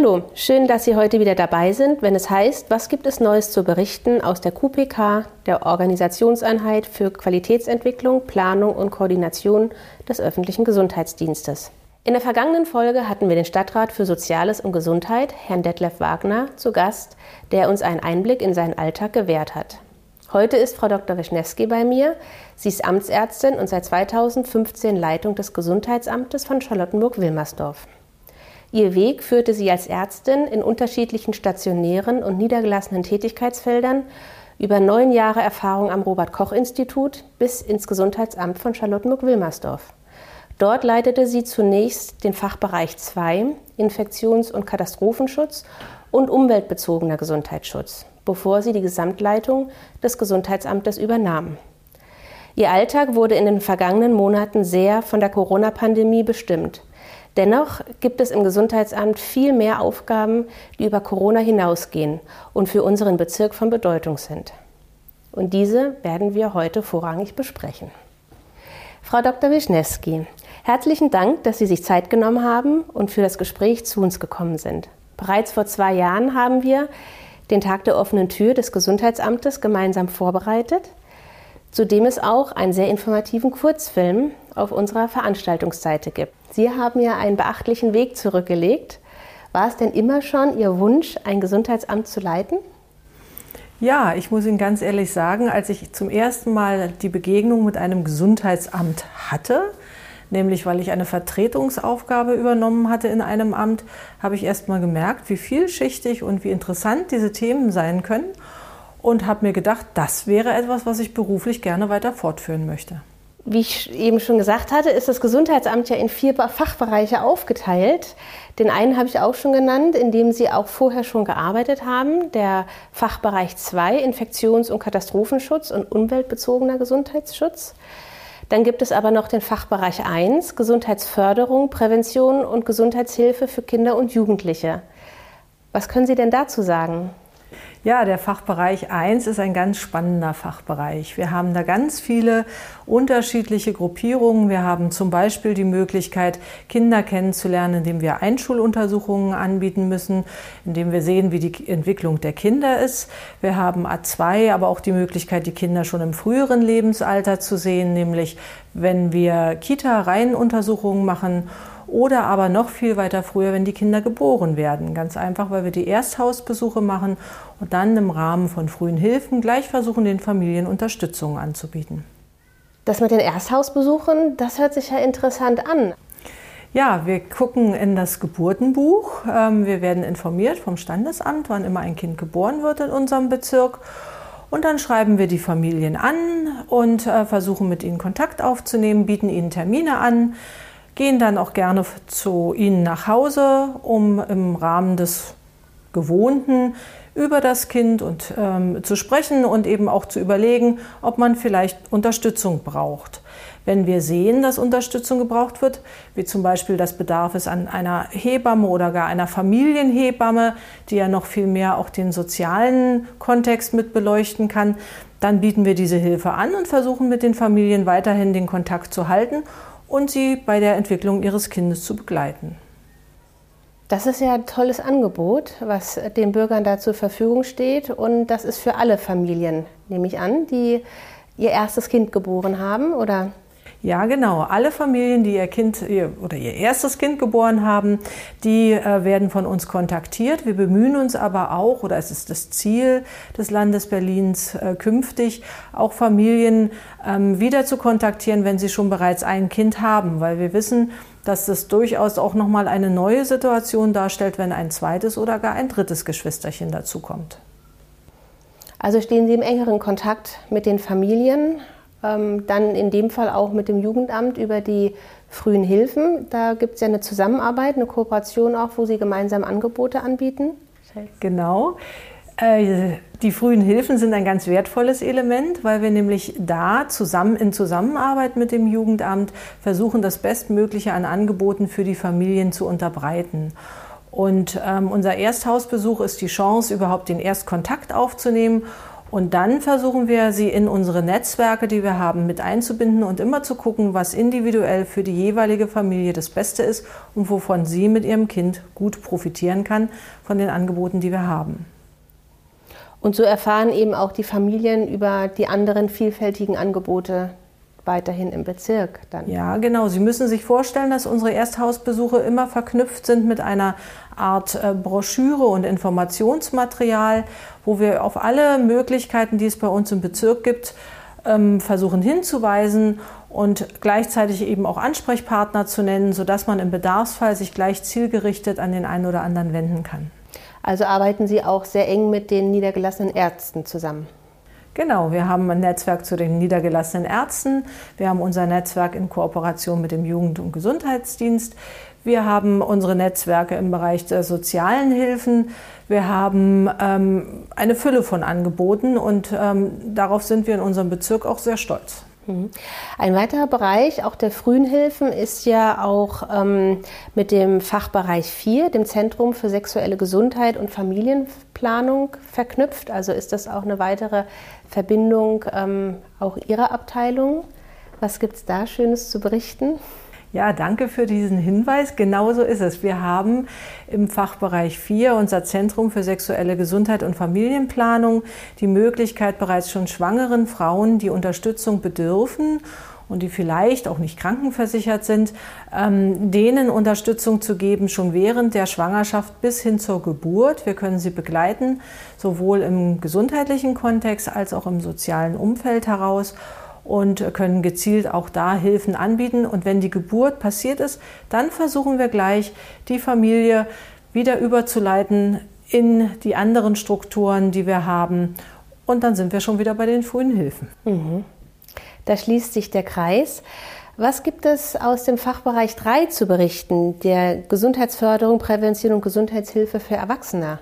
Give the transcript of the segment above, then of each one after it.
Hallo, schön, dass Sie heute wieder dabei sind, wenn es heißt, was gibt es Neues zu berichten aus der QPK, der Organisationseinheit für Qualitätsentwicklung, Planung und Koordination des öffentlichen Gesundheitsdienstes. In der vergangenen Folge hatten wir den Stadtrat für Soziales und Gesundheit, Herrn Detlef Wagner, zu Gast, der uns einen Einblick in seinen Alltag gewährt hat. Heute ist Frau Dr. Wischnewski bei mir. Sie ist Amtsärztin und seit 2015 Leitung des Gesundheitsamtes von Charlottenburg-Wilmersdorf. Ihr Weg führte sie als Ärztin in unterschiedlichen stationären und niedergelassenen Tätigkeitsfeldern über neun Jahre Erfahrung am Robert-Koch-Institut bis ins Gesundheitsamt von Charlottenburg-Wilmersdorf. Dort leitete sie zunächst den Fachbereich 2 Infektions- und Katastrophenschutz und umweltbezogener Gesundheitsschutz, bevor sie die Gesamtleitung des Gesundheitsamtes übernahm. Ihr Alltag wurde in den vergangenen Monaten sehr von der Corona-Pandemie bestimmt. Dennoch gibt es im Gesundheitsamt viel mehr Aufgaben, die über Corona hinausgehen und für unseren Bezirk von Bedeutung sind. Und diese werden wir heute vorrangig besprechen. Frau Dr. Wischnewski, herzlichen Dank, dass Sie sich Zeit genommen haben und für das Gespräch zu uns gekommen sind. Bereits vor zwei Jahren haben wir den Tag der offenen Tür des Gesundheitsamtes gemeinsam vorbereitet, zu dem es auch einen sehr informativen Kurzfilm auf unserer Veranstaltungsseite gibt. Sie haben ja einen beachtlichen Weg zurückgelegt. War es denn immer schon Ihr Wunsch, ein Gesundheitsamt zu leiten? Ja, ich muss Ihnen ganz ehrlich sagen, als ich zum ersten Mal die Begegnung mit einem Gesundheitsamt hatte, nämlich weil ich eine Vertretungsaufgabe übernommen hatte in einem Amt, habe ich erst mal gemerkt, wie vielschichtig und wie interessant diese Themen sein können und habe mir gedacht, das wäre etwas, was ich beruflich gerne weiter fortführen möchte. Wie ich eben schon gesagt hatte, ist das Gesundheitsamt ja in vier Fachbereiche aufgeteilt. Den einen habe ich auch schon genannt, in dem Sie auch vorher schon gearbeitet haben, der Fachbereich 2, Infektions- und Katastrophenschutz und umweltbezogener Gesundheitsschutz. Dann gibt es aber noch den Fachbereich 1, Gesundheitsförderung, Prävention und Gesundheitshilfe für Kinder und Jugendliche. Was können Sie denn dazu sagen? Ja, der Fachbereich 1 ist ein ganz spannender Fachbereich. Wir haben da ganz viele unterschiedliche Gruppierungen. Wir haben zum Beispiel die Möglichkeit, Kinder kennenzulernen, indem wir Einschuluntersuchungen anbieten müssen, indem wir sehen, wie die Entwicklung der Kinder ist. Wir haben A2, aber auch die Möglichkeit, die Kinder schon im früheren Lebensalter zu sehen, nämlich wenn wir Kita-Reihenuntersuchungen machen oder aber noch viel weiter früher, wenn die Kinder geboren werden. Ganz einfach, weil wir die Ersthausbesuche machen und dann im Rahmen von frühen Hilfen gleich versuchen, den Familien Unterstützung anzubieten. Das mit den Ersthausbesuchen, das hört sich ja interessant an. Ja, wir gucken in das Geburtenbuch. Ähm, wir werden informiert vom Standesamt, wann immer ein Kind geboren wird in unserem Bezirk. Und dann schreiben wir die Familien an und äh, versuchen mit ihnen Kontakt aufzunehmen, bieten ihnen Termine an, gehen dann auch gerne zu Ihnen nach Hause, um im Rahmen des Gewohnten über das Kind und ähm, zu sprechen und eben auch zu überlegen, ob man vielleicht Unterstützung braucht. Wenn wir sehen, dass Unterstützung gebraucht wird, wie zum Beispiel das Bedarf ist an einer Hebamme oder gar einer Familienhebamme, die ja noch viel mehr auch den sozialen Kontext mit beleuchten kann, dann bieten wir diese Hilfe an und versuchen mit den Familien weiterhin den Kontakt zu halten und sie bei der Entwicklung ihres Kindes zu begleiten. Das ist ja ein tolles Angebot, was den Bürgern da zur Verfügung steht. Und das ist für alle Familien, nehme ich an, die ihr erstes Kind geboren haben, oder? Ja, genau. Alle Familien, die ihr Kind oder ihr erstes Kind geboren haben, die äh, werden von uns kontaktiert. Wir bemühen uns aber auch, oder es ist das Ziel des Landes Berlins äh, künftig, auch Familien ähm, wieder zu kontaktieren, wenn sie schon bereits ein Kind haben, weil wir wissen, dass das durchaus auch nochmal eine neue Situation darstellt, wenn ein zweites oder gar ein drittes Geschwisterchen dazukommt. Also stehen Sie im engeren Kontakt mit den Familien, dann in dem Fall auch mit dem Jugendamt über die frühen Hilfen. Da gibt es ja eine Zusammenarbeit, eine Kooperation auch, wo Sie gemeinsam Angebote anbieten. Genau. Äh, die frühen Hilfen sind ein ganz wertvolles Element, weil wir nämlich da zusammen in Zusammenarbeit mit dem Jugendamt versuchen, das Bestmögliche an Angeboten für die Familien zu unterbreiten. Und ähm, unser Ersthausbesuch ist die Chance, überhaupt den Erstkontakt aufzunehmen Und dann versuchen wir, sie in unsere Netzwerke, die wir haben, mit einzubinden und immer zu gucken, was individuell für die jeweilige Familie das Beste ist und wovon sie mit ihrem Kind gut profitieren kann von den Angeboten, die wir haben. Und so erfahren eben auch die Familien über die anderen vielfältigen Angebote weiterhin im Bezirk dann. Ja, genau. Sie müssen sich vorstellen, dass unsere Ersthausbesuche immer verknüpft sind mit einer Art äh, Broschüre und Informationsmaterial, wo wir auf alle Möglichkeiten, die es bei uns im Bezirk gibt, ähm, versuchen hinzuweisen und gleichzeitig eben auch Ansprechpartner zu nennen, sodass man im Bedarfsfall sich gleich zielgerichtet an den einen oder anderen wenden kann. Also arbeiten Sie auch sehr eng mit den niedergelassenen Ärzten zusammen? Genau, wir haben ein Netzwerk zu den niedergelassenen Ärzten. Wir haben unser Netzwerk in Kooperation mit dem Jugend- und Gesundheitsdienst. Wir haben unsere Netzwerke im Bereich der sozialen Hilfen. Wir haben ähm, eine Fülle von Angeboten und ähm, darauf sind wir in unserem Bezirk auch sehr stolz. Mhm. Ein weiterer Bereich, auch der frühen Hilfen, ist ja auch ähm, mit dem Fachbereich 4, dem Zentrum für sexuelle Gesundheit und Familienplanung, verknüpft. Also ist das auch eine weitere Verbindung ähm, auch Ihrer Abteilung. Was gibt es da Schönes zu berichten? Ja, danke für diesen Hinweis. Genauso ist es. Wir haben im Fachbereich 4, unser Zentrum für sexuelle Gesundheit und Familienplanung, die Möglichkeit, bereits schon schwangeren Frauen, die Unterstützung bedürfen und die vielleicht auch nicht krankenversichert sind, ähm, denen Unterstützung zu geben, schon während der Schwangerschaft bis hin zur Geburt. Wir können sie begleiten, sowohl im gesundheitlichen Kontext als auch im sozialen Umfeld heraus und können gezielt auch da Hilfen anbieten. Und wenn die Geburt passiert ist, dann versuchen wir gleich, die Familie wieder überzuleiten in die anderen Strukturen, die wir haben. Und dann sind wir schon wieder bei den frühen Hilfen. Mhm. Da schließt sich der Kreis. Was gibt es aus dem Fachbereich 3 zu berichten, der Gesundheitsförderung, Prävention und Gesundheitshilfe für Erwachsene?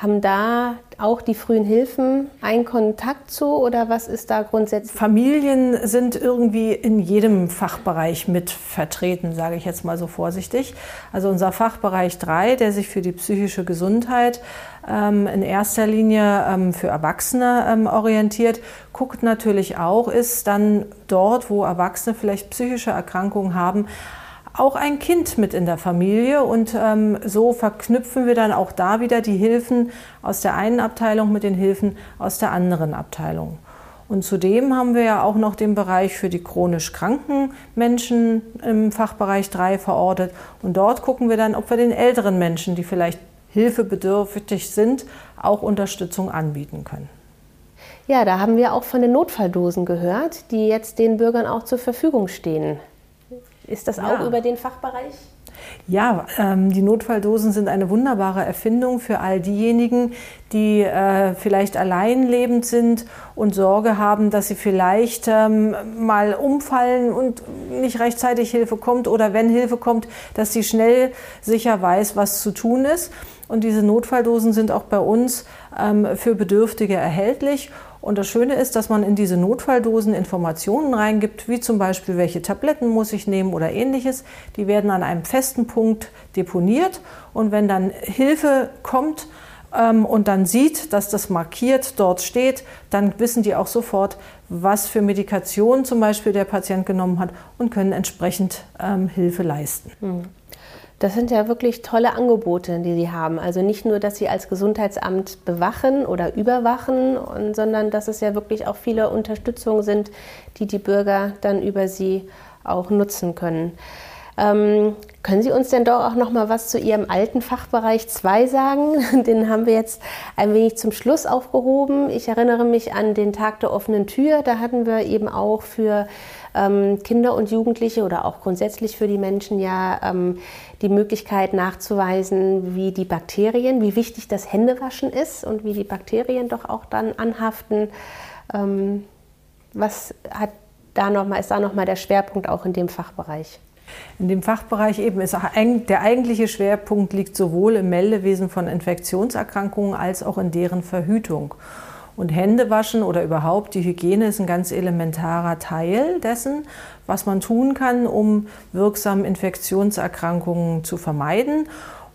Haben da auch die frühen Hilfen einen Kontakt zu oder was ist da grundsätzlich? Familien sind irgendwie in jedem Fachbereich mit vertreten, sage ich jetzt mal so vorsichtig. Also unser Fachbereich 3, der sich für die psychische Gesundheit ähm, in erster Linie ähm, für Erwachsene ähm, orientiert, guckt natürlich auch, ist dann dort, wo Erwachsene vielleicht psychische Erkrankungen haben, auch ein Kind mit in der Familie und ähm, so verknüpfen wir dann auch da wieder die Hilfen aus der einen Abteilung mit den Hilfen aus der anderen Abteilung. Und zudem haben wir ja auch noch den Bereich für die chronisch kranken Menschen im Fachbereich 3 verortet. Und dort gucken wir dann, ob wir den älteren Menschen, die vielleicht hilfebedürftig sind, auch Unterstützung anbieten können. Ja, da haben wir auch von den Notfalldosen gehört, die jetzt den Bürgern auch zur Verfügung stehen. Ist das auch über den Fachbereich? Ja, ähm, die Notfalldosen sind eine wunderbare Erfindung für all diejenigen, die äh, vielleicht allein lebend sind und Sorge haben, dass sie vielleicht ähm, mal umfallen und nicht rechtzeitig Hilfe kommt oder wenn Hilfe kommt, dass sie schnell sicher weiß, was zu tun ist. Und diese Notfalldosen sind auch bei uns ähm, für Bedürftige erhältlich und das Schöne ist, dass man in diese Notfalldosen Informationen reingibt, wie zum Beispiel, welche Tabletten muss ich nehmen oder ähnliches. Die werden an einem festen Punkt deponiert und wenn dann Hilfe kommt ähm, und dann sieht, dass das markiert dort steht, dann wissen die auch sofort, was für Medikation zum Beispiel der Patient genommen hat und können entsprechend ähm, Hilfe leisten. Mhm. Das sind ja wirklich tolle Angebote, die Sie haben. Also nicht nur, dass Sie als Gesundheitsamt bewachen oder überwachen, sondern dass es ja wirklich auch viele Unterstützungen sind, die die Bürger dann über Sie auch nutzen können. Ähm, können Sie uns denn doch auch noch mal was zu Ihrem alten Fachbereich 2 sagen? Den haben wir jetzt ein wenig zum Schluss aufgehoben. Ich erinnere mich an den Tag der offenen Tür. Da hatten wir eben auch für ähm, Kinder und Jugendliche oder auch grundsätzlich für die Menschen ja ähm, die Möglichkeit nachzuweisen, wie die Bakterien, wie wichtig das Händewaschen ist und wie die Bakterien doch auch dann anhaften. Ähm, was hat da noch mal, ist da nochmal der Schwerpunkt auch in dem Fachbereich? In dem Fachbereich eben ist der eigentliche Schwerpunkt liegt sowohl im Meldewesen von Infektionserkrankungen als auch in deren Verhütung. Und Händewaschen oder überhaupt die Hygiene ist ein ganz elementarer Teil dessen, was man tun kann, um wirksam Infektionserkrankungen zu vermeiden.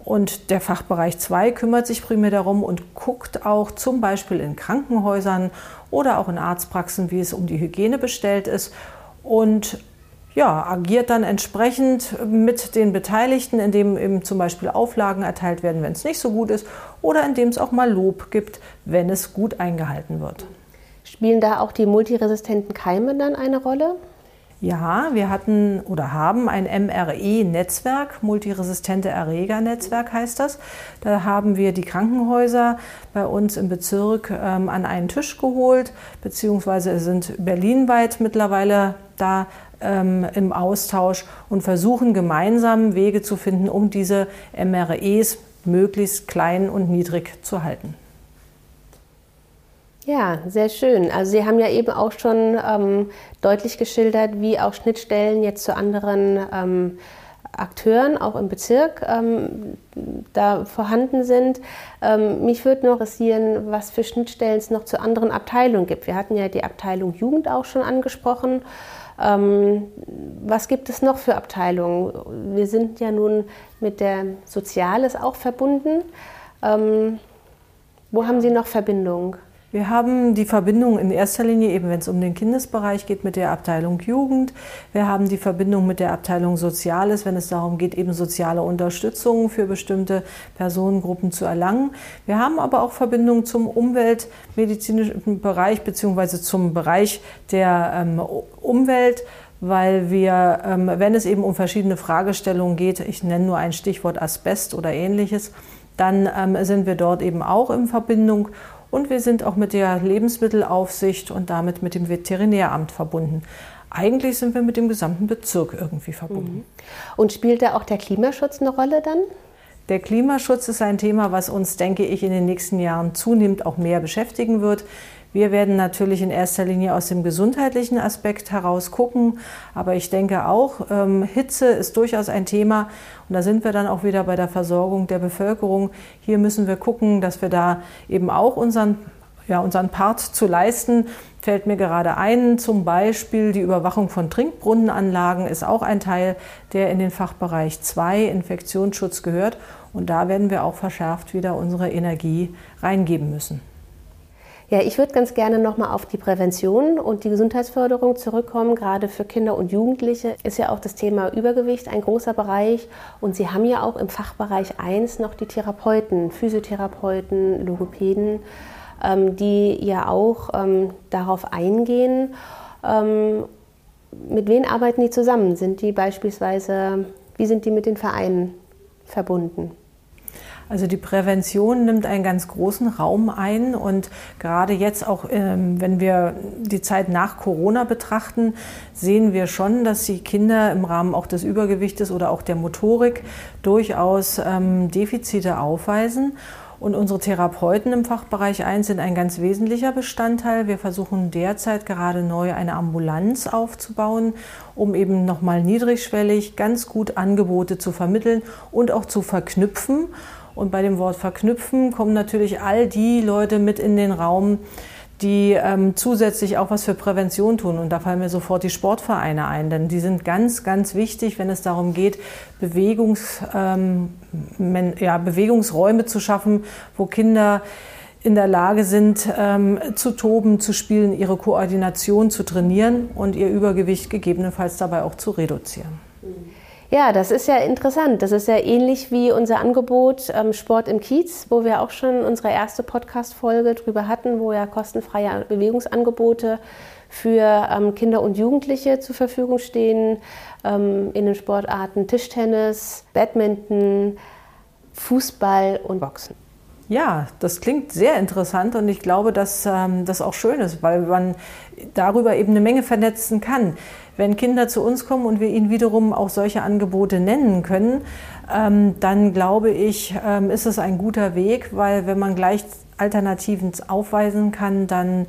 Und der Fachbereich 2 kümmert sich primär darum und guckt auch zum Beispiel in Krankenhäusern oder auch in Arztpraxen, wie es um die Hygiene bestellt ist und ja, agiert dann entsprechend mit den Beteiligten, indem eben zum Beispiel Auflagen erteilt werden, wenn es nicht so gut ist, oder indem es auch mal Lob gibt, wenn es gut eingehalten wird. Spielen da auch die multiresistenten Keime dann eine Rolle? Ja, wir hatten oder haben ein MRE-Netzwerk, multiresistente Erreger-Netzwerk heißt das. Da haben wir die Krankenhäuser bei uns im Bezirk ähm, an einen Tisch geholt, beziehungsweise sind berlinweit mittlerweile da ähm, im Austausch und versuchen gemeinsam Wege zu finden, um diese MREs möglichst klein und niedrig zu halten. Ja, sehr schön. Also Sie haben ja eben auch schon ähm, deutlich geschildert, wie auch Schnittstellen jetzt zu anderen ähm, Akteuren, auch im Bezirk, ähm, da vorhanden sind. Ähm, mich würde noch interessieren, was für Schnittstellen es noch zu anderen Abteilungen gibt. Wir hatten ja die Abteilung Jugend auch schon angesprochen. Ähm, was gibt es noch für Abteilungen? Wir sind ja nun mit der Soziales auch verbunden. Ähm, wo haben Sie noch Verbindungen? Wir haben die Verbindung in erster Linie eben, wenn es um den Kindesbereich geht, mit der Abteilung Jugend. Wir haben die Verbindung mit der Abteilung Soziales, wenn es darum geht, eben soziale Unterstützung für bestimmte Personengruppen zu erlangen. Wir haben aber auch Verbindungen zum umweltmedizinischen Bereich beziehungsweise zum Bereich der ähm, Umwelt weil wir, ähm, wenn es eben um verschiedene Fragestellungen geht, ich nenne nur ein Stichwort Asbest oder ähnliches, dann ähm, sind wir dort eben auch in Verbindung und wir sind auch mit der Lebensmittelaufsicht und damit mit dem Veterinäramt verbunden. Eigentlich sind wir mit dem gesamten Bezirk irgendwie verbunden. Mhm. Und spielt da auch der Klimaschutz eine Rolle dann? Der Klimaschutz ist ein Thema, was uns, denke ich, in den nächsten Jahren zunehmend auch mehr beschäftigen wird. Wir werden natürlich in erster Linie aus dem gesundheitlichen Aspekt heraus gucken, aber ich denke auch, ähm, Hitze ist durchaus ein Thema und da sind wir dann auch wieder bei der Versorgung der Bevölkerung. Hier müssen wir gucken, dass wir da eben auch unseren ja, unseren Part zu leisten, fällt mir gerade ein. Zum Beispiel die Überwachung von Trinkbrunnenanlagen ist auch ein Teil, der in den Fachbereich 2 Infektionsschutz gehört. Und da werden wir auch verschärft wieder unsere Energie reingeben müssen. Ja, ich würde ganz gerne nochmal auf die Prävention und die Gesundheitsförderung zurückkommen. Gerade für Kinder und Jugendliche ist ja auch das Thema Übergewicht ein großer Bereich. Und Sie haben ja auch im Fachbereich 1 noch die Therapeuten, Physiotherapeuten, Logopäden, ähm, die ja auch ähm, darauf eingehen. Ähm, mit wem arbeiten die zusammen? Sind die beispielsweise, wie sind die mit den Vereinen verbunden? Also die Prävention nimmt einen ganz großen Raum ein und gerade jetzt auch, ähm, wenn wir die Zeit nach Corona betrachten, sehen wir schon, dass die Kinder im Rahmen auch des Übergewichtes oder auch der Motorik durchaus ähm, Defizite aufweisen. Und unsere Therapeuten im Fachbereich 1 sind ein ganz wesentlicher Bestandteil. Wir versuchen derzeit gerade neu eine Ambulanz aufzubauen, um eben nochmal niedrigschwellig ganz gut Angebote zu vermitteln und auch zu verknüpfen. Und bei dem Wort verknüpfen kommen natürlich all die Leute mit in den Raum, die ähm, zusätzlich auch was für Prävention tun. Und da fallen mir sofort die Sportvereine ein, denn die sind ganz, ganz wichtig, wenn es darum geht, Bewegungs, ähm, ja, Bewegungsräume zu schaffen, wo Kinder in der Lage sind, ähm, zu toben, zu spielen, ihre Koordination zu trainieren und ihr Übergewicht gegebenenfalls dabei auch zu reduzieren. Ja, das ist ja interessant. Das ist ja ähnlich wie unser Angebot ähm, Sport im Kiez, wo wir auch schon unsere erste Podcast-Folge drüber hatten, wo ja kostenfreie Bewegungsangebote für ähm, Kinder und Jugendliche zur Verfügung stehen ähm, in den Sportarten Tischtennis, Badminton, Fußball und Boxen. Ja, das klingt sehr interessant und ich glaube, dass ähm, das auch schön ist, weil man darüber eben eine Menge vernetzen kann. Wenn Kinder zu uns kommen und wir ihnen wiederum auch solche Angebote nennen können, ähm, dann glaube ich, ähm, ist es ein guter Weg, weil wenn man gleich Alternativen aufweisen kann, dann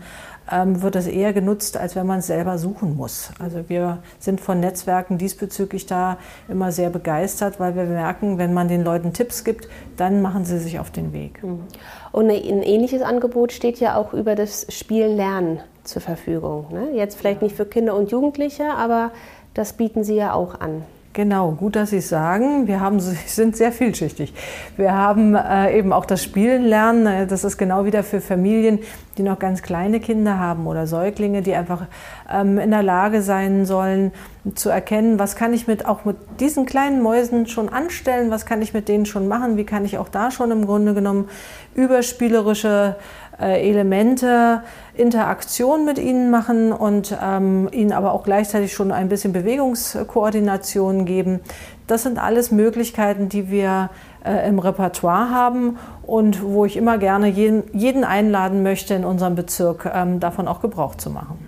ähm, wird es eher genutzt, als wenn man es selber suchen muss. Also wir sind von Netzwerken diesbezüglich da immer sehr begeistert, weil wir merken, wenn man den Leuten Tipps gibt, dann machen sie sich auf den Weg. Mhm. Und ein ähnliches Angebot steht ja auch über das Spielen Lernen zur Verfügung. Ne? Jetzt vielleicht nicht für Kinder und Jugendliche, aber das bieten Sie ja auch an. Genau, gut, dass Sie es sagen. Wir haben, sind sehr vielschichtig. Wir haben äh, eben auch das Spielen lernen. Äh, das ist genau wieder für Familien, die noch ganz kleine Kinder haben oder Säuglinge, die einfach ähm, in der Lage sein sollen, zu erkennen, was kann ich mit auch mit diesen kleinen Mäusen schon anstellen, was kann ich mit denen schon machen, wie kann ich auch da schon im Grunde genommen überspielerische äh, Elemente, Interaktion mit ihnen machen und ähm, ihnen aber auch gleichzeitig schon ein bisschen Bewegungskoordination geben. Das sind alles Möglichkeiten, die wir äh, im Repertoire haben und wo ich immer gerne jeden, jeden einladen möchte, in unserem Bezirk ähm, davon auch Gebrauch zu machen.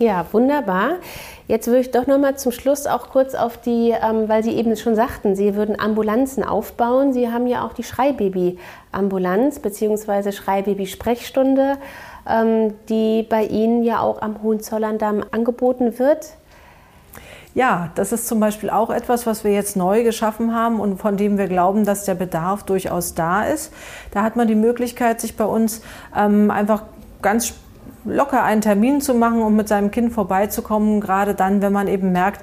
Ja, wunderbar. Jetzt würde ich doch noch mal zum Schluss auch kurz auf die, ähm, weil Sie eben schon sagten, Sie würden Ambulanzen aufbauen. Sie haben ja auch die Schreibaby-Ambulanz bzw. Schreibaby-Sprechstunde, ähm, die bei Ihnen ja auch am Hohenzollern-Damm angeboten wird. Ja, das ist zum Beispiel auch etwas, was wir jetzt neu geschaffen haben und von dem wir glauben, dass der Bedarf durchaus da ist. Da hat man die Möglichkeit, sich bei uns ähm, einfach ganz locker einen Termin zu machen, um mit seinem Kind vorbeizukommen, gerade dann, wenn man eben merkt,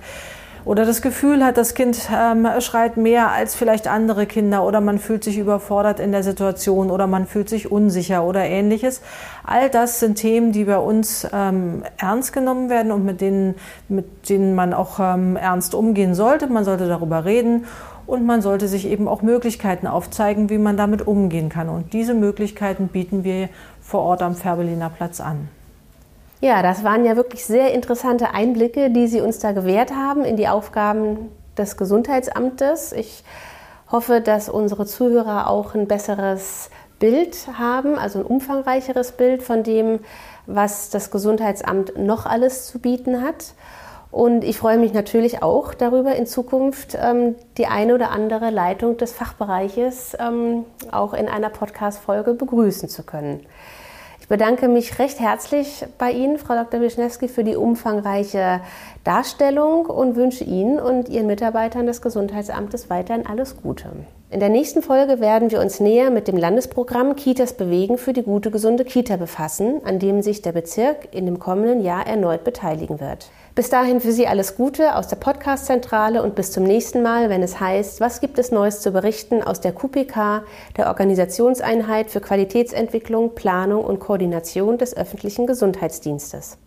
oder das Gefühl hat, das Kind ähm, schreit mehr als vielleicht andere Kinder oder man fühlt sich überfordert in der Situation oder man fühlt sich unsicher oder ähnliches. All das sind Themen, die bei uns ähm, ernst genommen werden und mit denen, mit denen man auch ähm, ernst umgehen sollte. Man sollte darüber reden und man sollte sich eben auch Möglichkeiten aufzeigen, wie man damit umgehen kann. Und diese Möglichkeiten bieten wir vor Ort am Färbeliner Platz an. Ja, das waren ja wirklich sehr interessante Einblicke, die Sie uns da gewährt haben in die Aufgaben des Gesundheitsamtes. Ich hoffe, dass unsere Zuhörer auch ein besseres Bild haben, also ein umfangreicheres Bild von dem, was das Gesundheitsamt noch alles zu bieten hat. Und ich freue mich natürlich auch darüber, in Zukunft ähm, die eine oder andere Leitung des Fachbereiches ähm, auch in einer Podcast-Folge begrüßen zu können. Ich bedanke mich recht herzlich bei Ihnen, Frau Dr. Wischnewski, für die umfangreiche Darstellung und wünsche Ihnen und Ihren Mitarbeitern des Gesundheitsamtes weiterhin alles Gute. In der nächsten Folge werden wir uns näher mit dem Landesprogramm Kitas bewegen für die gute, gesunde Kita befassen, an dem sich der Bezirk in dem kommenden Jahr erneut beteiligen wird. Bis dahin für Sie alles Gute aus der Podcast-Zentrale und bis zum nächsten Mal, wenn es heißt, was gibt es Neues zu berichten aus der QPK, der Organisationseinheit für Qualitätsentwicklung, Planung und Koordination des öffentlichen Gesundheitsdienstes.